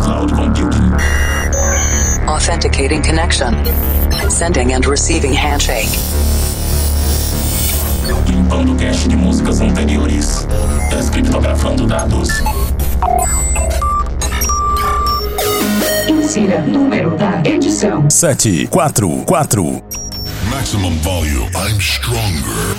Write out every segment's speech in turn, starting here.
cloud computing. Authenticating connection. Sending and receiving handshake. Limpando cache de músicas anteriores. Descriptografando dados. Insira número da edição. 7, 4, 4. Maximum volume. I'm stronger.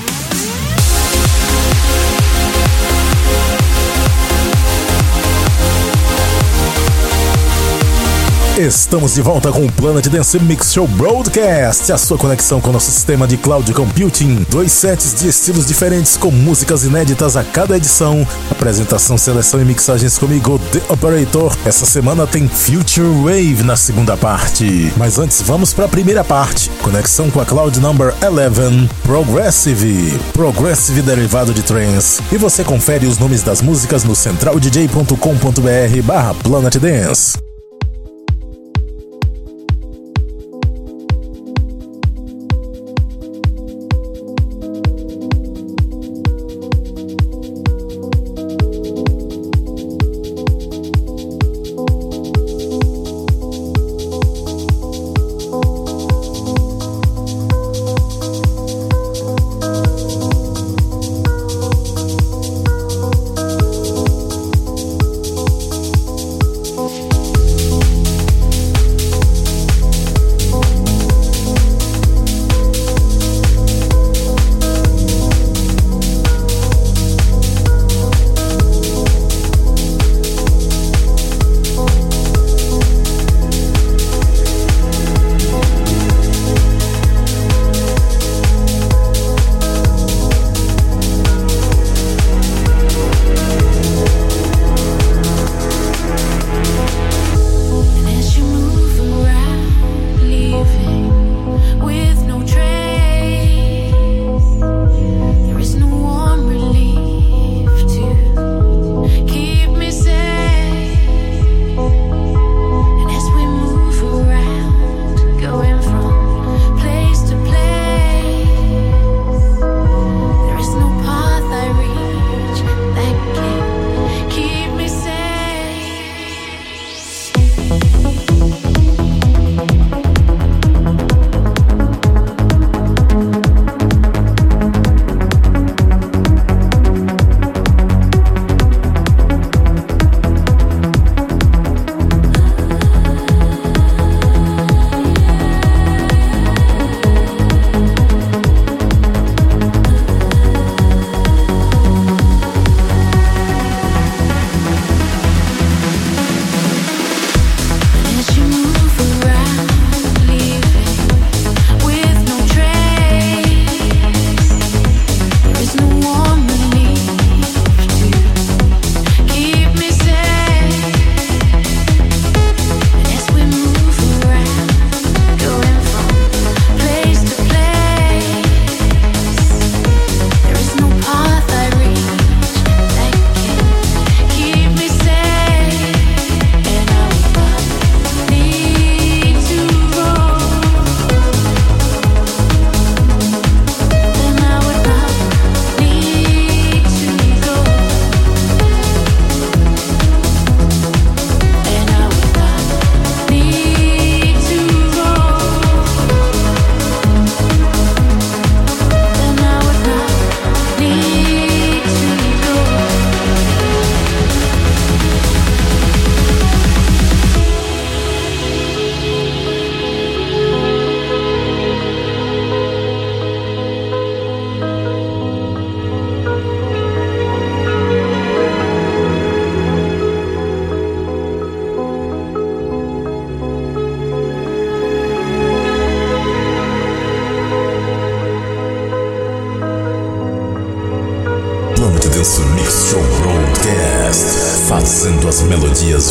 Estamos de volta com o Planet Dance Mix Show Broadcast, a sua conexão com o nosso sistema de cloud computing. Dois sets de estilos diferentes com músicas inéditas a cada edição. Apresentação, seleção e mixagens comigo, The Operator. Essa semana tem Future Wave na segunda parte. Mas antes, vamos para a primeira parte. Conexão com a Cloud Number 11, Progressive. Progressive derivado de trance. E você confere os nomes das músicas no centraldj.com.br barra Planet Dance.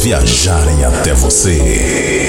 Viajarem até você.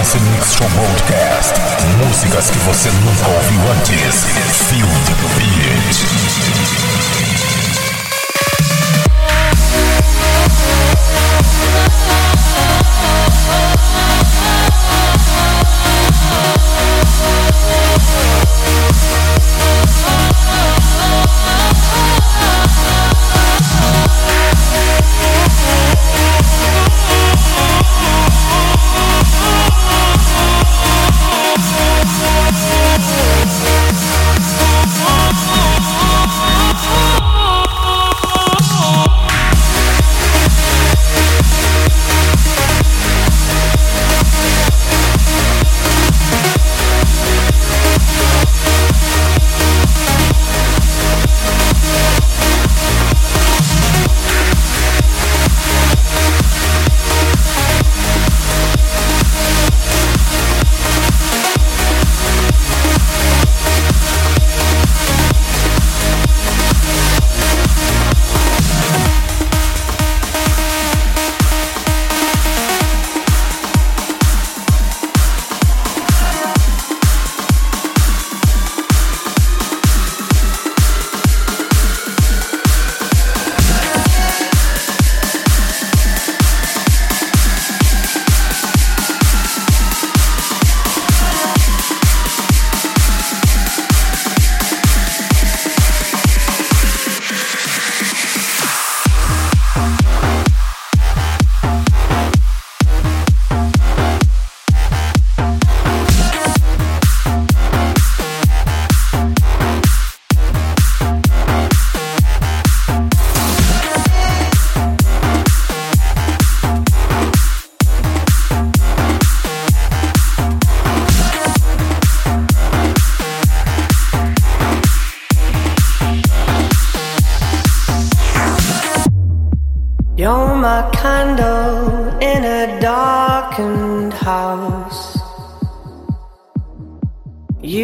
Dance Mix. Músicas que você nunca ouviu antes. Feel the beat.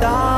大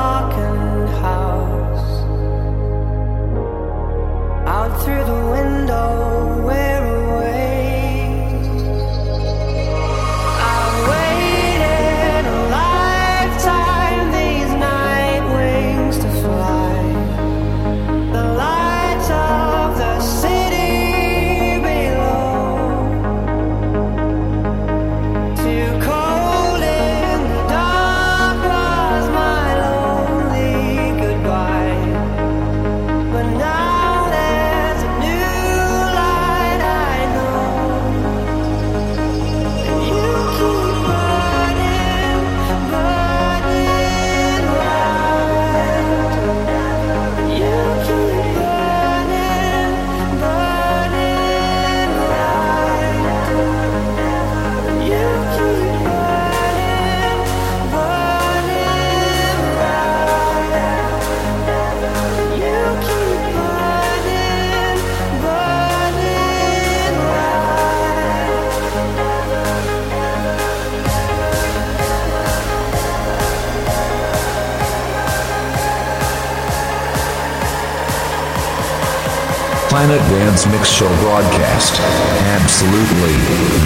Mix Show broadcast. Absolutely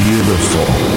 beautiful.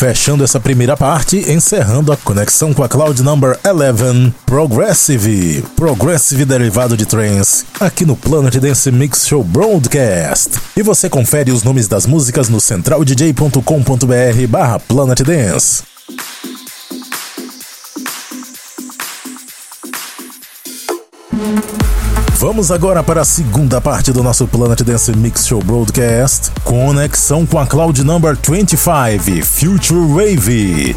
Fechando essa primeira parte, encerrando a conexão com a Cloud Number 11, Progressive, Progressive derivado de trance, aqui no Planet Dance Mix Show Broadcast. E você confere os nomes das músicas no centraldj.com.br barra Planet Dance. Vamos agora para a segunda parte do nosso Planet Dance Mix Show Broadcast. Conexão com a Cloud Number 25, Future Wave.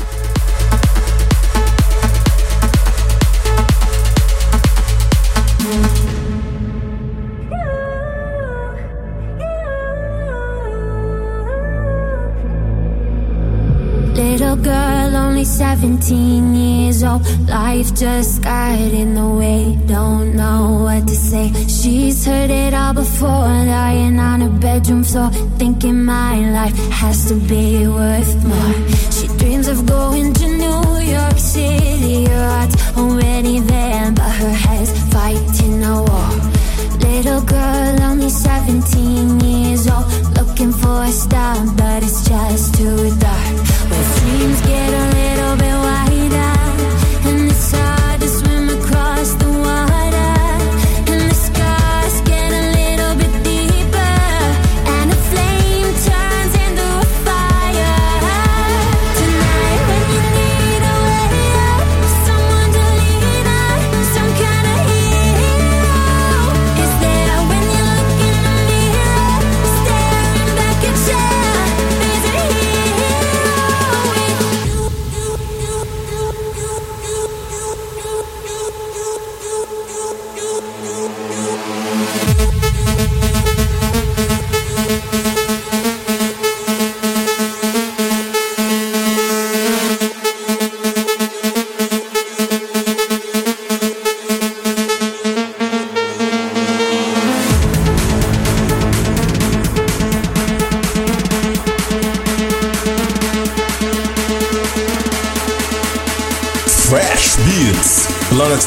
17 years old. Life just got in the way. Don't know what to say. She's heard it all before. Lying on her bedroom floor. Thinking my life has to be worth more. She dreams of going to New York City. Her heart's already there, but her head's fighting a war. Little girl, only 17 years old. Looking for a star, but it's just too dark. Where dreams get a little bit wider,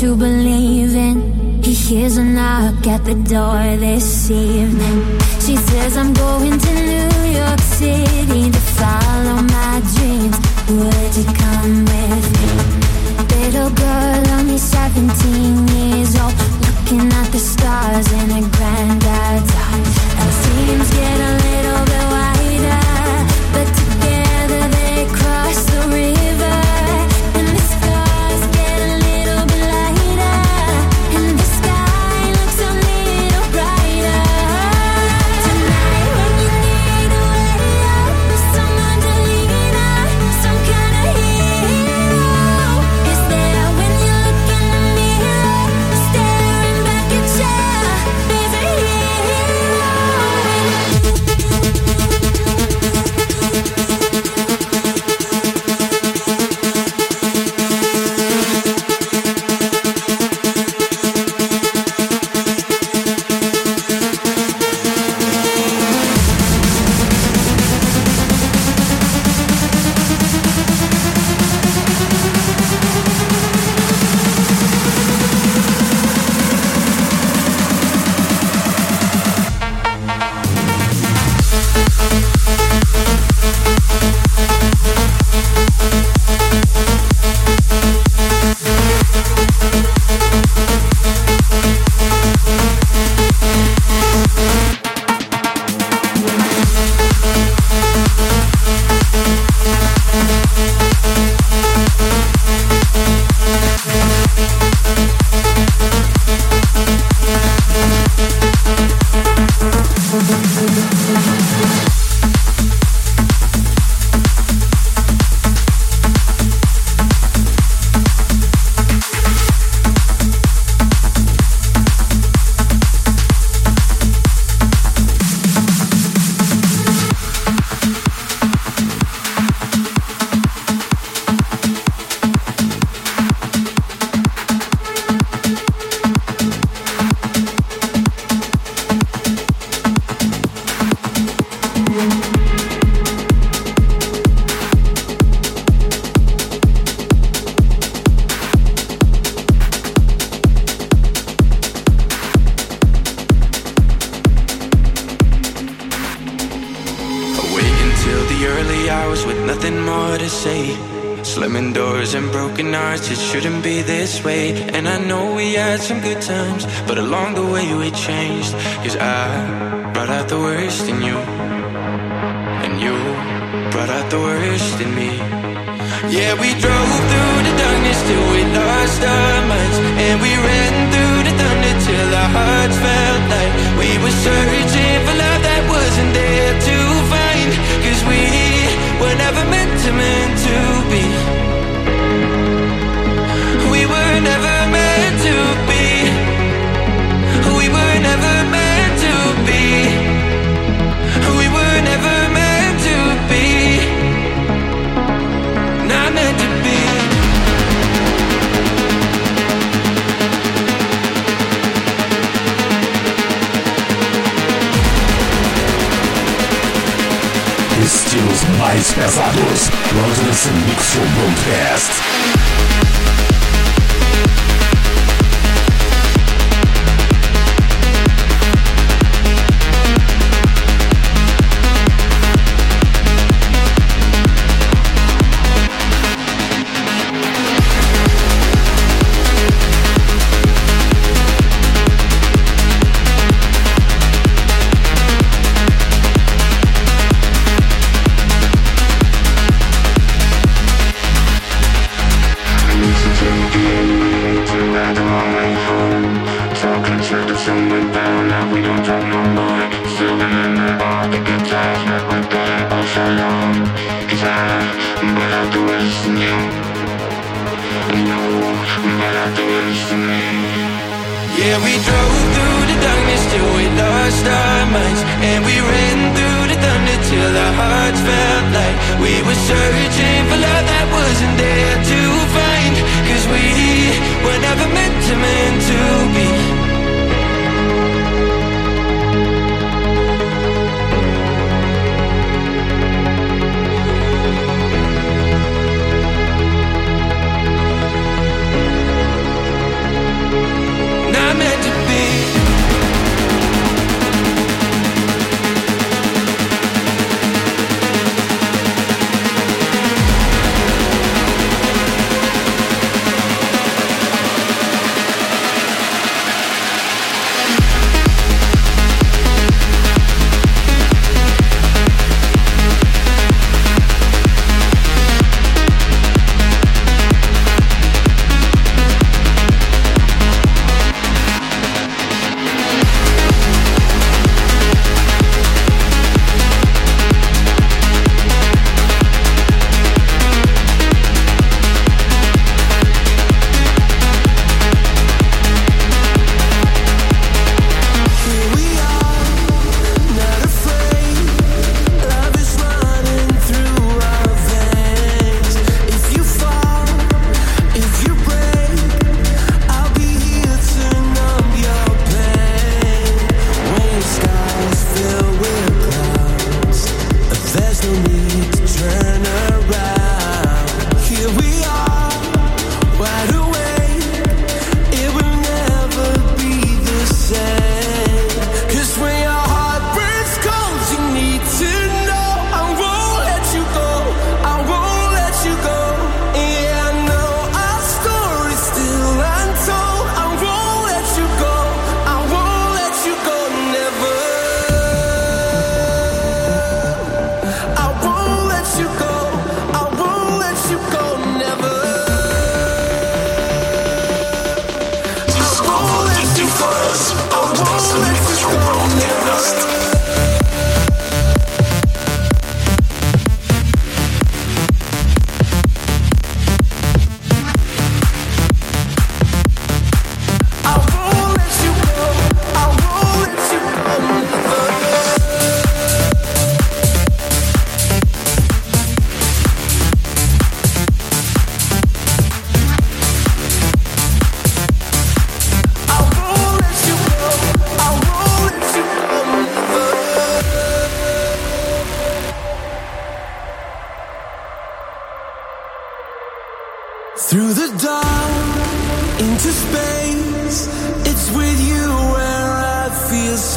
to believe in. He hears a knock at the door this evening. She says, I'm going tonight.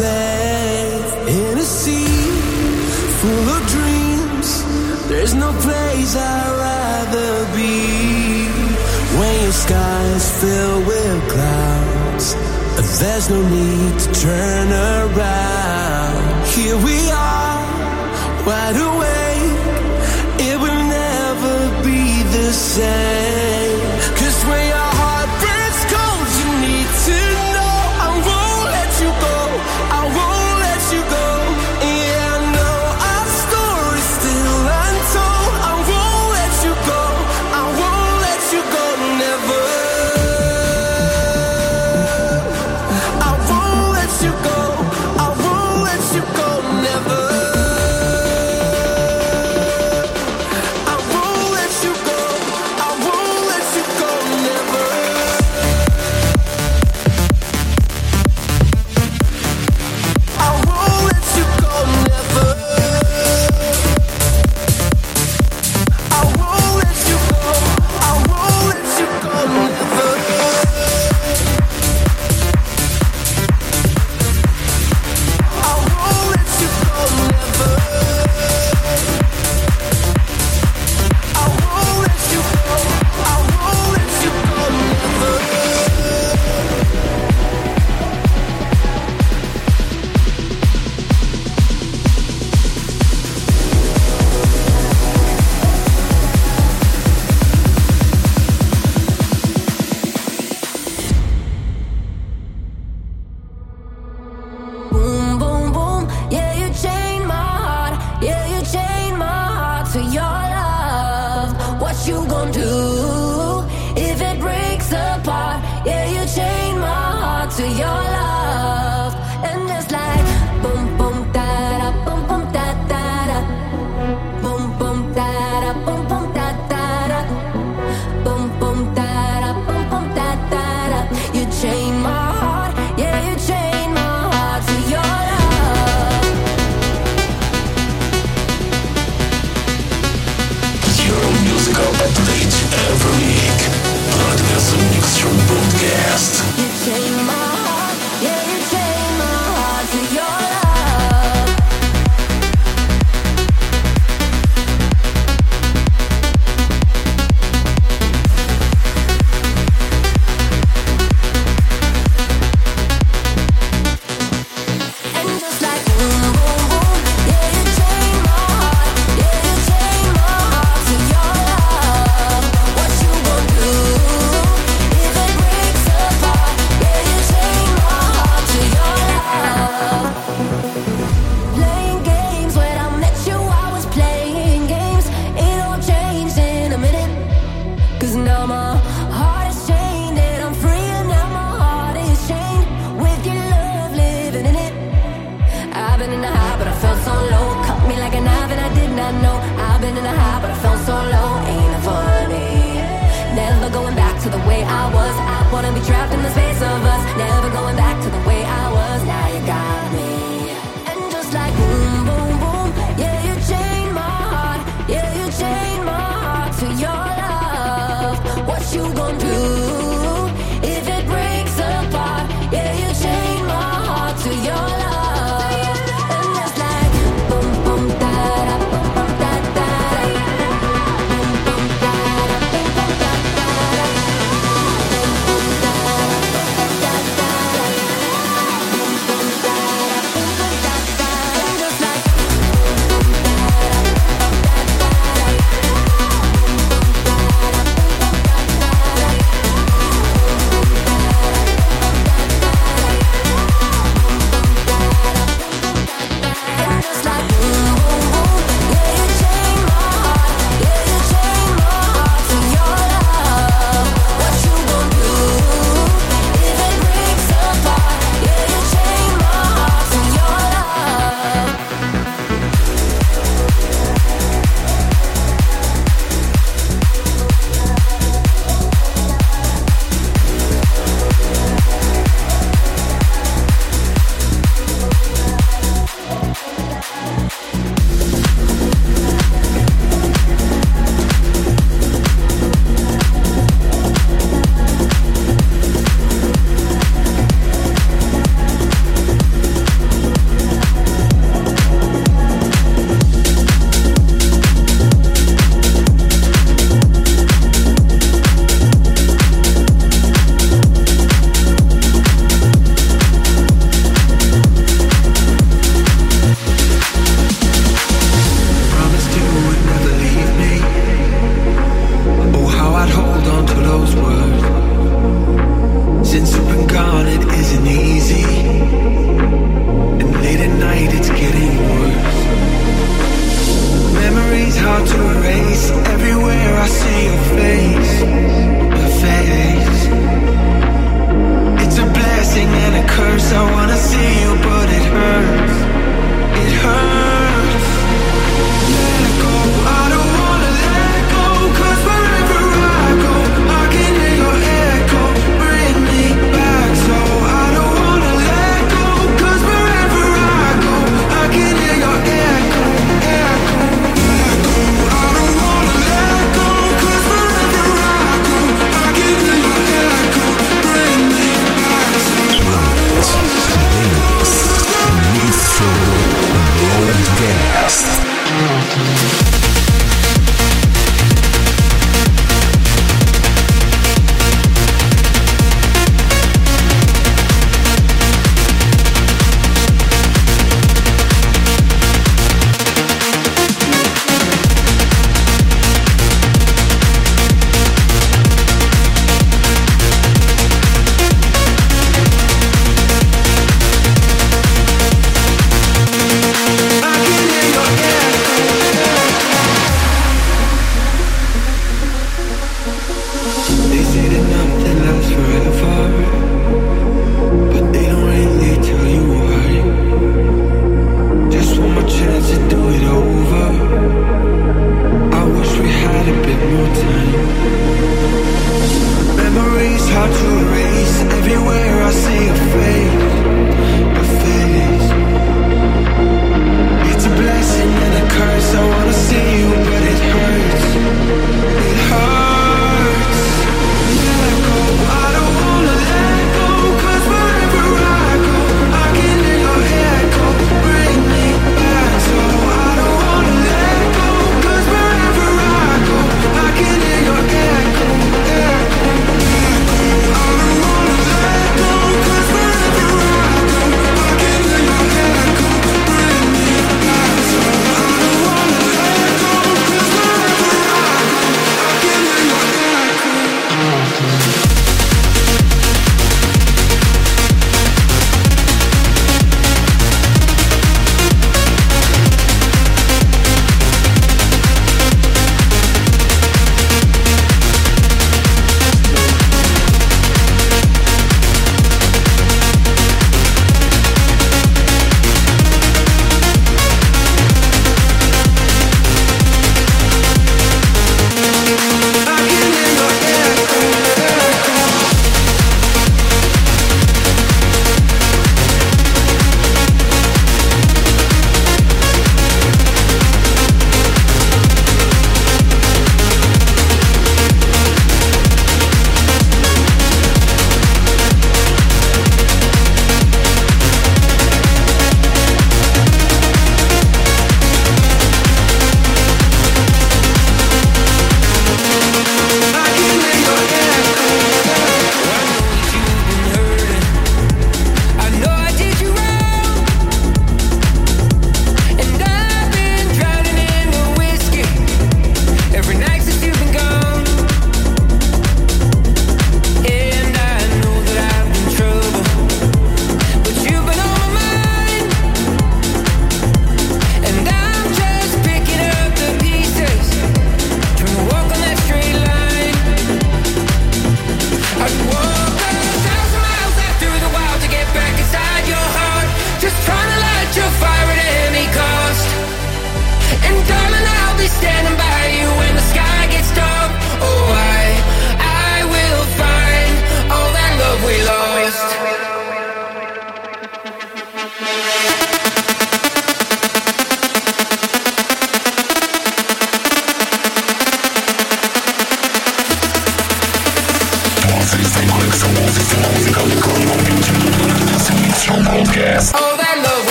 safe in a sea full of dreams. There's no place I'd rather be. When your sky's filled with clouds, there's no need to turn around. Here we are, wide awake. It will never be the same. Wanna be trapped in the space of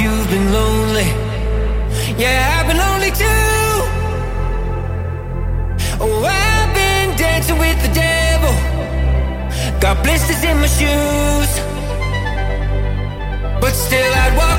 you've been lonely. Yeah, I've been lonely too. Oh, I've been dancing with the devil. Got blisters in my shoes. But still, I'd walk.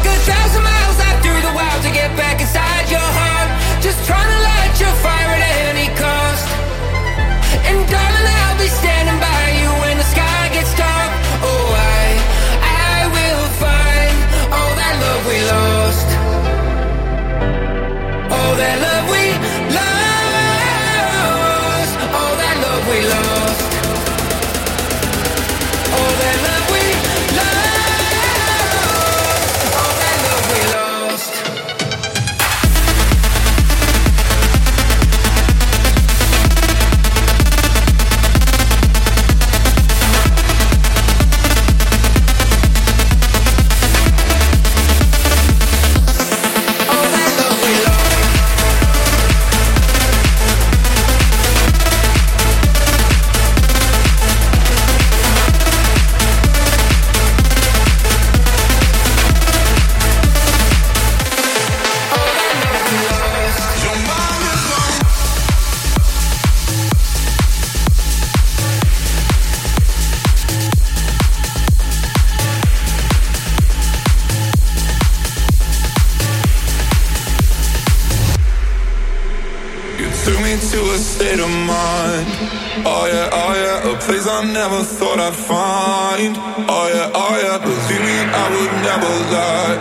I'd find. Oh yeah, oh yeah, believe me, I would never lie.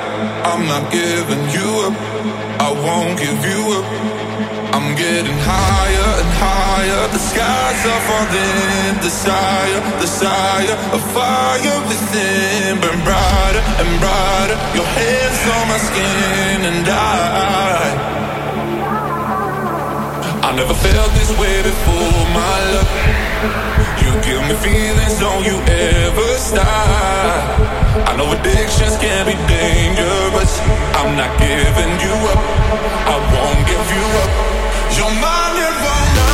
I'm not giving you up, I won't give you up. I'm getting higher and higher. The skies are falling. Desire, desire, a fire within. Burn brighter and brighter. Your hands on my skin and I. I never felt this way before, my love. You give me feelings, don't you ever stop. I know addictions can be dangerous. I'm not giving you up. I won't give you up. You're my nirvana.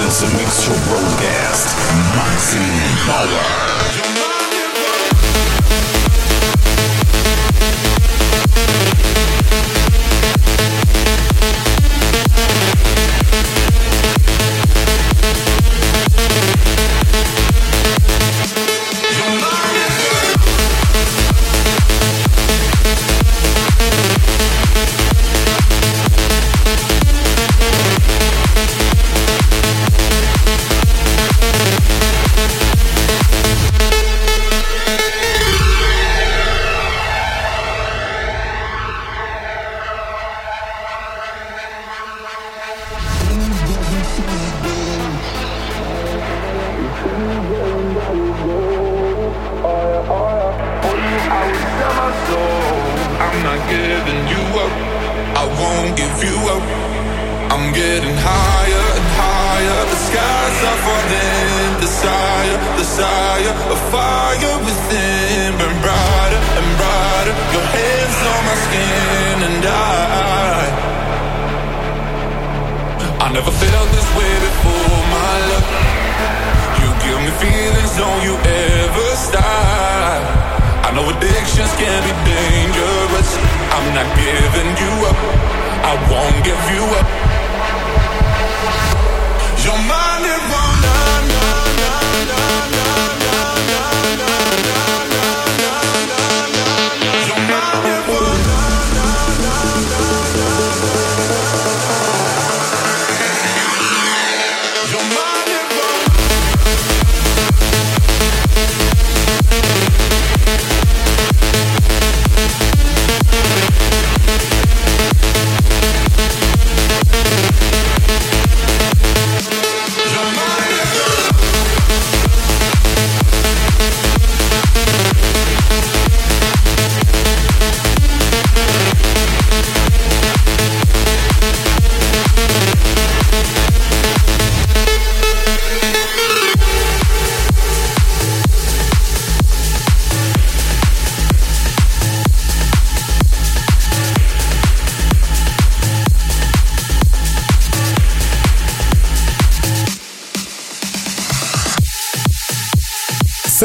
That's a mixture broadcast. Maximum power. desire, a fire within, burn brighter and brighter. Your hands on my skin, and I, I never felt this way before, my love. You give me feelings, don't you ever stop. I know addictions can be dangerous. I'm not giving you up. I won't give you up. Your mind is wrong.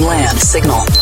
Land Signal.